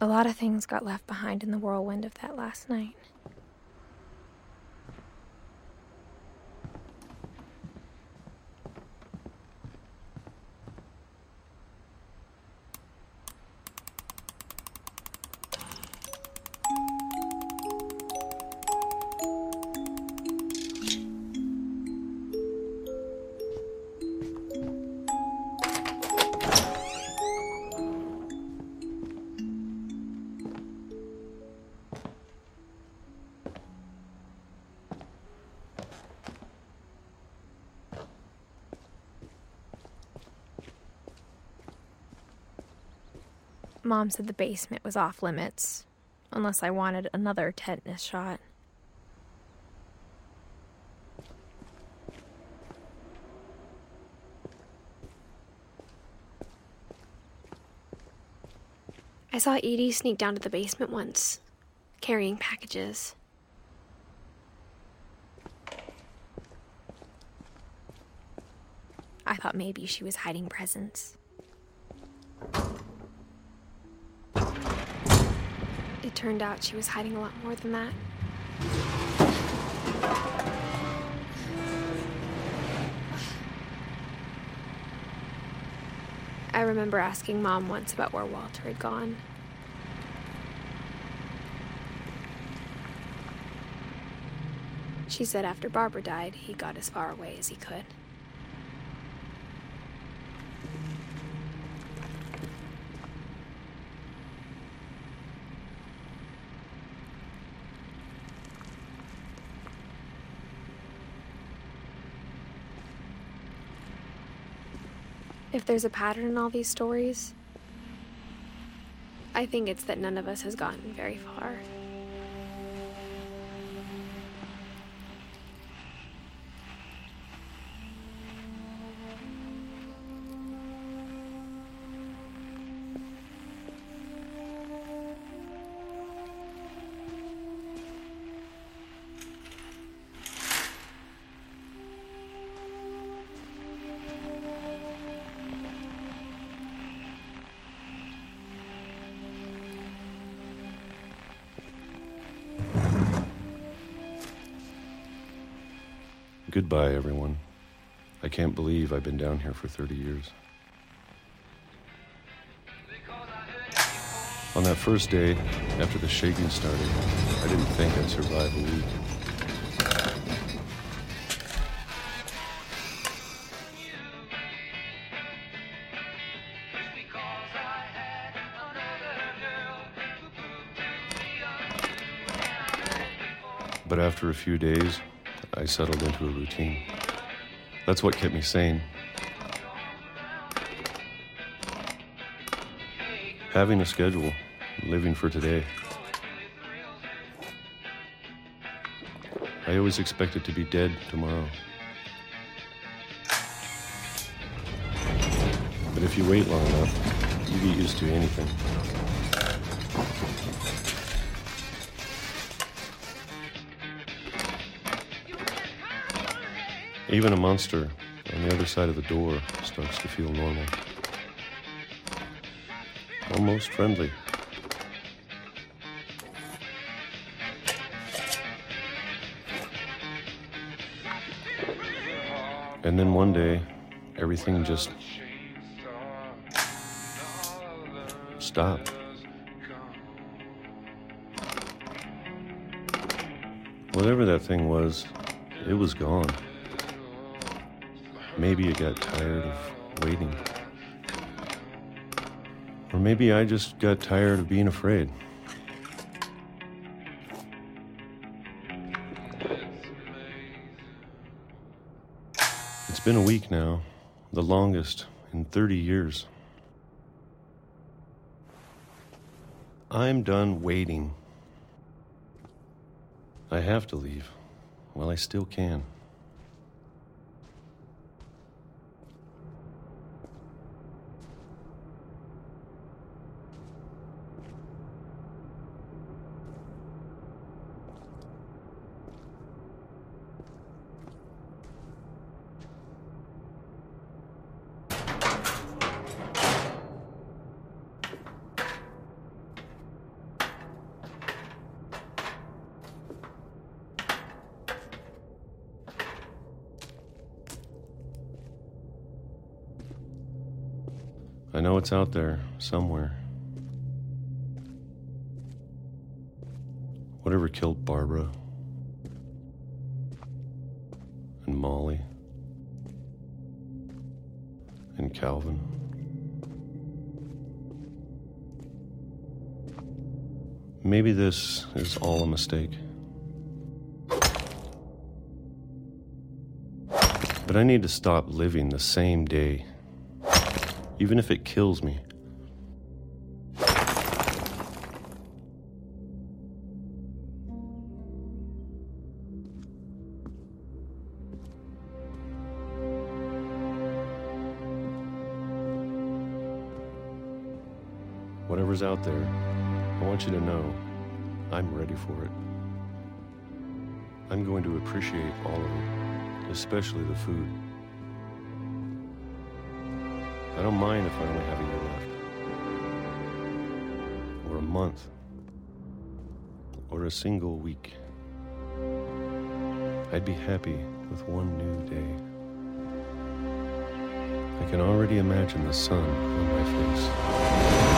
A lot of things got left behind in the whirlwind of that last night. Mom said the basement was off limits, unless I wanted another tetanus shot. I saw Edie sneak down to the basement once, carrying packages. I thought maybe she was hiding presents. It turned out she was hiding a lot more than that. I remember asking Mom once about where Walter had gone. She said after Barbara died, he got as far away as he could. If there's a pattern in all these stories, I think it's that none of us has gotten very far. Goodbye, everyone. I can't believe I've been down here for 30 years. On that first day, after the shaking started, I didn't think I'd survive a week. But after a few days, I settled into a routine. That's what kept me sane. Having a schedule, living for today. I always expected to be dead tomorrow. But if you wait long enough, you get used to anything. Even a monster on the other side of the door starts to feel normal. Almost friendly. And then one day, everything just stopped. Whatever that thing was, it was gone. Maybe it got tired of waiting. Or maybe I just got tired of being afraid. It's been a week now, the longest in 30 years. I'm done waiting. I have to leave while I still can. Know it's out there somewhere. Whatever killed Barbara and Molly and Calvin. Maybe this is all a mistake. But I need to stop living the same day, even if it kills me. Whatever's out there, I want you to know I'm ready for it. I'm going to appreciate all of it, especially the food. I don't mind if I only have a year left, or a month, or a single week. I'd be happy with one new day. I can already imagine the sun on my face.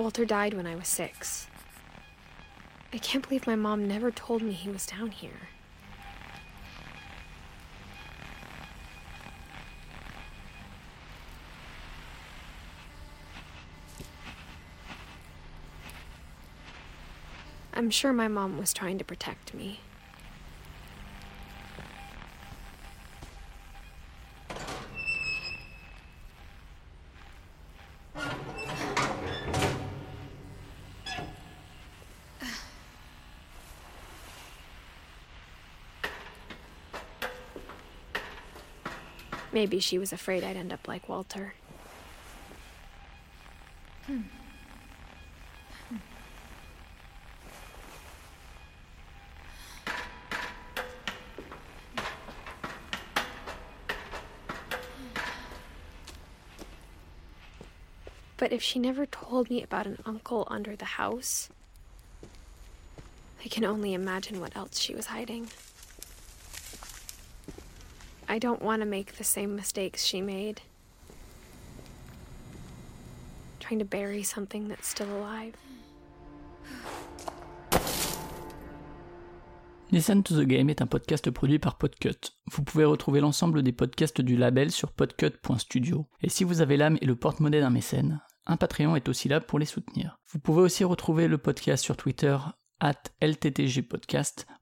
Walter died when I was six. I can't believe my mom never told me he was down here. I'm sure my mom was trying to protect me. Maybe she was afraid I'd end up like Walter. But if she never told me about an uncle under the house, I can only imagine what else she was hiding. I don't want to make the same mistakes she made. Trying to bury something that's still alive. Listen to the Game est un podcast produit par Podcut. Vous pouvez retrouver l'ensemble des podcasts du label sur podcut.studio. Et si vous avez l'âme et le porte-monnaie d'un mécène, un Patreon est aussi là pour les soutenir. Vous pouvez aussi retrouver le podcast sur Twitter, at LTTG